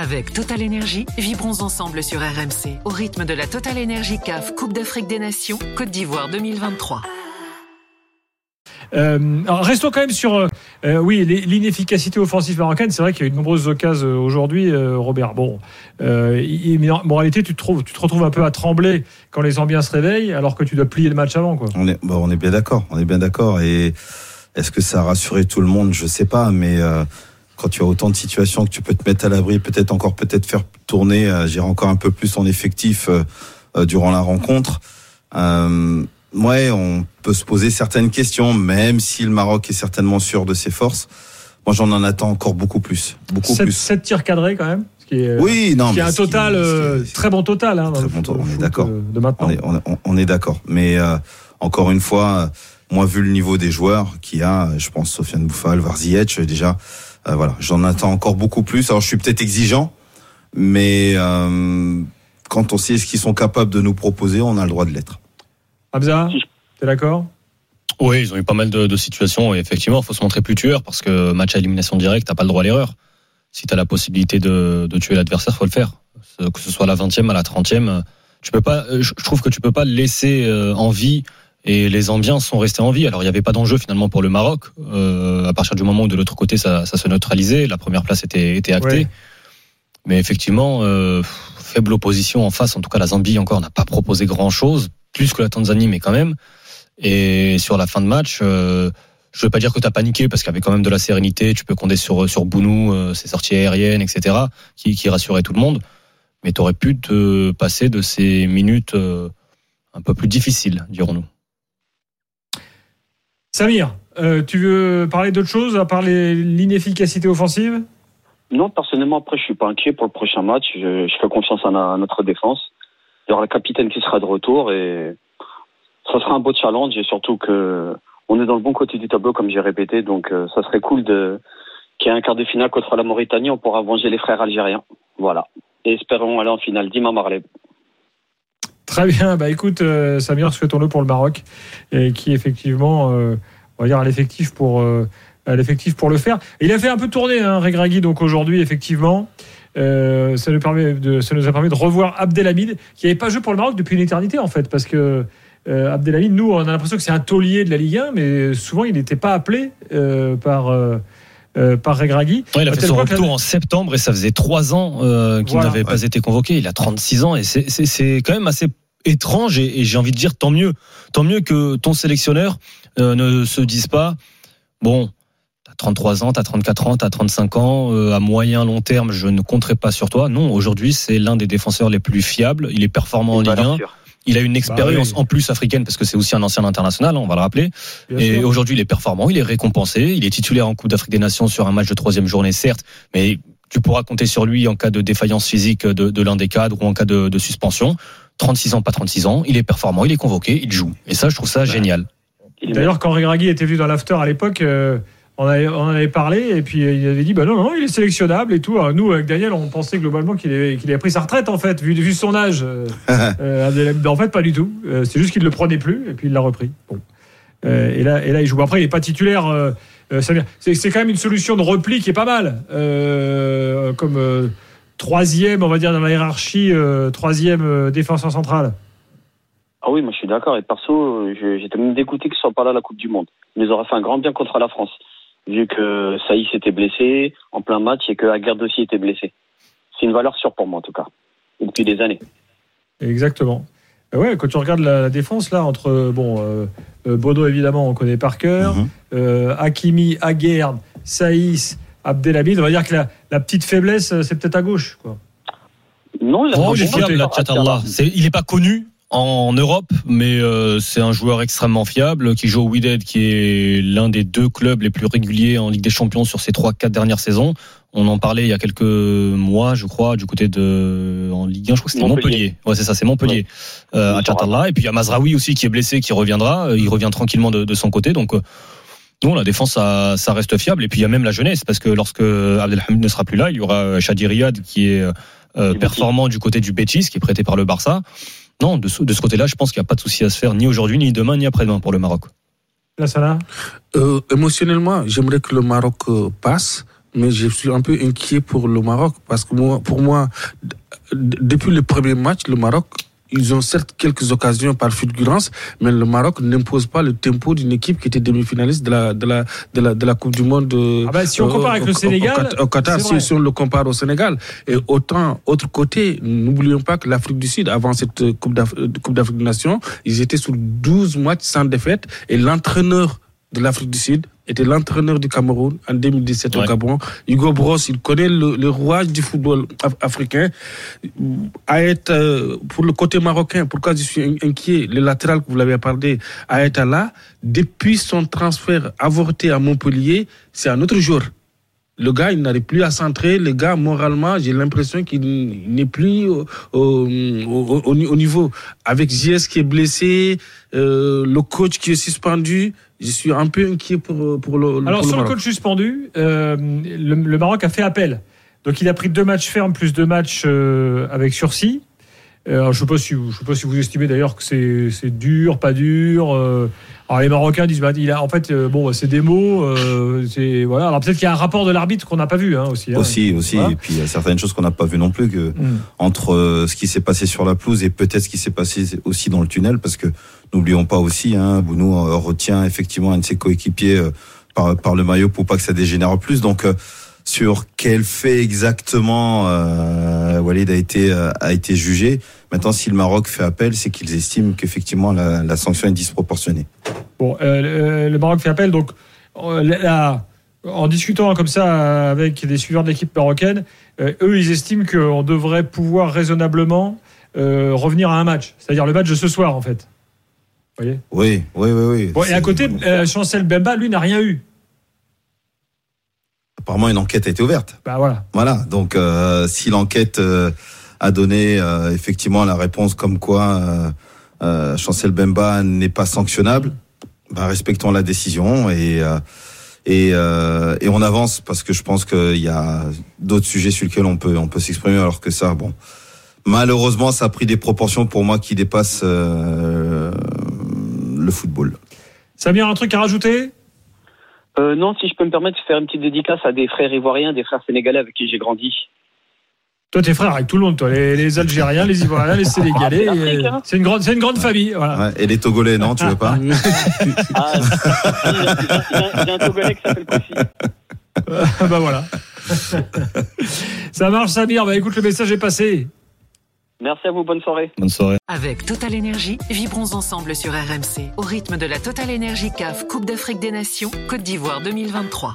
Avec Total Energy, vibrons ensemble sur RMC au rythme de la Total Energy CAF Coupe d'Afrique des Nations Côte d'Ivoire 2023. Euh, alors restons quand même sur euh, euh, oui l'inefficacité offensive marocaine. C'est vrai qu'il y a eu de nombreuses occasions aujourd'hui, Robert. Bon, mais en, réalité, tu te, trouves, tu te retrouves un peu à trembler quand les ambiants se réveillent, alors que tu dois plier le match avant. Quoi. On est, bon, on est bien d'accord. On est bien d'accord. Et est-ce que ça a rassuré tout le monde? Je sais pas, mais quand tu as autant de situations que tu peux te mettre à l'abri, peut-être encore peut-être faire tourner, euh, encore un peu plus en effectif euh, euh, durant la rencontre. Euh, ouais, on peut se poser certaines questions, même si le Maroc est certainement sûr de ses forces. Moi, j'en en attends encore beaucoup plus, beaucoup plus. Sept tirs cadrés quand même. Ce qui est, oui, non, qui est un total très bon total. Hein, très bon total. On est d'accord. De maintenant. On est, on, on est d'accord. Mais encore une fois, moi, vu le niveau des joueurs qu'il y a, je pense Sofiane Bouffal, Varzietch, déjà euh, voilà, j'en attends encore beaucoup plus. Alors je suis peut-être exigeant, mais euh, quand on sait ce qu'ils sont capables de nous proposer, on a le droit de l'être. Abza, t'es d'accord? Oui, ils ont eu pas mal de, situations et effectivement, il faut se montrer plus tueur parce que match à élimination directe, t'as pas le droit à l'erreur. Si tu as la possibilité de, tuer l'adversaire, faut le faire. Que ce soit à la 20e, à la 30e, tu peux pas. Je trouve que tu peux pas laisser euh, en vie et les ambiances sont restées en vie. Alors il n'y avait pas d'enjeu finalement pour le Maroc. Euh, à partir du moment où de l'autre côté ça, ça, se neutralisait, la première place était, était actée. Mais effectivement, euh, faible opposition en face. En tout cas, la Zambie encore n'a pas proposé grand chose, plus que la Tanzanie, mais quand même. Et sur la fin de match, euh, je veux pas dire que tu as paniqué parce qu'il y avait quand même de la sérénité. Tu peux compter sur sur Bounou, ses sorties aériennes, etc., qui, qui rassuraient tout le monde. Mais tu aurais pu te passer de ces minutes un peu plus difficiles, dirons-nous. Samir, euh, tu veux parler d'autre chose à part l'inefficacité offensive? Non, personnellement, après, je suis pas inquiet pour le prochain match. Je, fais confiance à, notre défense. Il y aura le capitaine qui sera de retour et ça sera un beau challenge et surtout que on est dans le bon côté du tableau, comme j'ai répété. Donc, euh, ça serait cool de qu'il y ait un quart de finale contre la Mauritanie. On pourra venger les frères algériens. Voilà. Et espérons aller en finale. Dima Marley. Très bien. Bah écoute, euh, Samir, souhaitons-le pour le Maroc, qui effectivement, euh, on va dire, à l'effectif pour, euh, l'effectif pour le faire. il a fait un peu tourner, hein, Regragui, donc aujourd'hui, effectivement. ça, nous permet ça nous a permis de revoir Abdelhamid, qui n'avait pas joué pour le Maroc depuis une éternité, en fait, parce que Abdelhamid, nous, on a l'impression que c'est un taulier de la Ligue 1, mais souvent, il n'était pas appelé par. Par Regragui. il a fait son retour en septembre et ça faisait trois ans qu'il n'avait pas été convoqué. Il a 36 ans et c'est quand même assez étrange et, j'ai envie de dire tant mieux. Tant mieux que ton sélectionneur euh, ne se dise pas bon, t'as 33 ans, t'as 34 ans, t'as 35 ans, euh, à moyen long terme, je ne compterai pas sur toi. Non, aujourd'hui, c'est l'un des défenseurs les plus fiables, il est performant en Ligue 1. Il a une bah expérience en plus africaine parce que c'est aussi un ancien international, on va le rappeler. et aujourd'hui, il est performant, il est récompensé, il est titulaire en Coupe d'Afrique des Nations sur un match de troisième journée, certes, mais tu pourras compter sur lui en cas de défaillance physique de, l'un des cadres ou en cas de suspension. 36 ans, pas 36 ans, il est performant, il est convoqué, il joue. Et ça, je trouve ça génial. D'ailleurs, quand Regragui était venu dans l'after à l'époque, euh, on, avait, on avait parlé et puis euh, il avait dit bah non, non, il est sélectionnable et tout. nous, avec Daniel, on pensait globalement qu'il avait, qu'il avait pris sa retraite en fait, vu, vu son âge. Euh, en fait, pas du tout. c'est juste qu'il ne le prenait plus et puis il l'a repris. Bon. et, là, et là, il joue. Après, il n'est pas titulaire. c'est, c'est quand même une solution de repli qui est pas mal. comme troisième, on va dire, dans la hiérarchie, euh, troisième euh, défenseur central. Ah oui, moi je suis d'accord. Et perso, j'étais même dégoûté qu'il ne soit pas là à la Coupe du Monde. Il nous aurait fait un grand bien contre la France, vu que Saïs était blessé en plein match et que Aguerd aussi était blessé. C'est une valeur sûre pour moi en tout cas, depuis des années. Exactement. Euh, ouais, quand tu regardes la, défense là entre bon Bodo évidemment on connaît par cœur, mhm. Hakimi, Aguerd, Saïs, Abdelhamid, on va dire que la, petite faiblesse, euh, c'est peut-être à gauche. Quoi. Non, il, oh, est fiable, il n'est pas connu en Europe, mais euh, c'est un joueur extrêmement fiable qui joue au Wydad, qui est l'un des deux clubs les plus réguliers en Ligue des Champions sur ces trois, quatre dernières saisons. On en parlait il y a quelques mois, je crois, du côté de en Ligue 1, je crois que c'était Montpellier. Ouais, c'est ça, c'est Montpellier. Euh, à Et puis il y a Mazraoui aussi qui est blessé, qui reviendra. Il revient tranquillement de, de son côté, donc. Non, la défense, ça, ça, reste fiable. Et puis il y a même la jeunesse, parce que lorsque Abdelhamid ne sera plus là, il y aura Shadi Riyad qui est euh, performant du côté du Betis, qui est prêté par le Barça. Non, de ce, de ce côté-là, je pense qu'il n'y a pas de souci à se faire, ni aujourd'hui, ni demain, ni après-demain pour le Maroc. Là, ça euh, Émotionnellement, j'aimerais que le Maroc euh, passe, mais je suis un peu inquiet pour le Maroc parce que moi, pour moi, depuis le premier match, le Maroc ils ont certes quelques occasions par fulgurance, mais le Maroc n'impose pas le tempo d'une équipe qui était demi-finaliste de la, de, la, de, la, de la Coupe du Monde. Ah bah, si on compare avec le Sénégal. Au, Qatar, si, on le compare au Sénégal. Et autant, autre côté, n'oublions pas que l'Afrique du Sud, avant cette Coupe d'Afrique des Nations, ils étaient sur 12 matchs sans défaite et l'entraîneur de l'Afrique du Sud était l'entraîneur du Cameroun en 2017 au Gabon. Hugo Bros, il connaît le, le rouage du football africain. À être, euh, pour le côté marocain, pourquoi je suis inquiet, le latéral que vous l'avez parlé, à être là, depuis son transfert avorté à Montpellier, c'est un autre jour. Le gars, il n'arrive plus à centrer. Le gars, moralement, j'ai l'impression qu'il n'est plus au, au, au, niveau. Avec JS qui est blessé, euh, le coach qui est suspendu, je suis un peu inquiet pour, pour le. Alors, pour sur le, le coach suspendu, euh, le, le, Maroc a fait appel. Donc, il a pris deux matchs fermes plus deux matchs euh, avec sursis. Euh, alors, je ne sais, si sais pas si vous estimez d'ailleurs que c'est dur, pas dur. Euh, alors les Marocains disent, bah, il a, en fait, euh, bon, c'est des mots. Euh, c'est voilà. Alors peut-être qu'il y a un rapport de l'arbitre qu'on n'a pas vu hein, aussi. Hein. Aussi, aussi. Voilà. Et puis il y a certaines choses qu'on n'a pas vues non plus que mm. entre ce qui s'est passé sur la pelouse et peut-être ce qui s'est passé aussi dans le tunnel, parce que n'oublions pas aussi, hein, Bounou retient effectivement un de ses coéquipiers par, par le maillot pour pas que ça dégénère plus. Donc sur quel fait exactement Walid a été a été jugé. Maintenant, si le Maroc fait appel, c'est qu'ils estiment qu'effectivement la, la, sanction est disproportionnée. Bon, euh, le, Maroc fait appel, donc en discutant comme ça avec des suiveurs de l'équipe marocaine, euh, eux, ils estiment qu'on devrait pouvoir raisonnablement euh, revenir à un match, c'est-à-dire le match de ce soir, en fait. Vous voyez? Oui, oui, oui, oui. Bon, et à côté, euh, Chancel Bemba, lui, n'a rien eu. Apparemment, une enquête a été ouverte. Bah voilà. Voilà. Donc, euh, si l'enquête euh, a donné euh, effectivement la réponse comme quoi euh, Chancel Bemba n'est pas sanctionnable, bah, respectons la décision et et, et on avance parce que je pense qu'il y a d'autres sujets sur lesquels on peut on peut s'exprimer alors que ça, bon, malheureusement, ça a pris des proportions pour moi qui dépassent le football. Samir, un truc à rajouter? Euh, non, si je peux me permettre de faire une petite dédicace à des frères ivoiriens, des frères sénégalais avec qui j'ai grandi. Toi, t'es frère avec tout le monde, toi, les, les Algériens, les Ivoiriens, les Sénégalais. Ah, c'est hein. une grande, c'est une grande famille. Voilà. Ouais, et les Togolais, non, tu veux pas ah, J'ai un Togolais qui s'appelle Kofi. bah voilà. Ça marche, Samir. Bah écoute, le message est passé. Merci à vous, bonne soirée. Bonne soirée. Avec Total Énergie, vibrons ensemble sur RMC au rythme de la Total Énergie CAF Coupe d'Afrique des Nations Côte d'Ivoire 2023.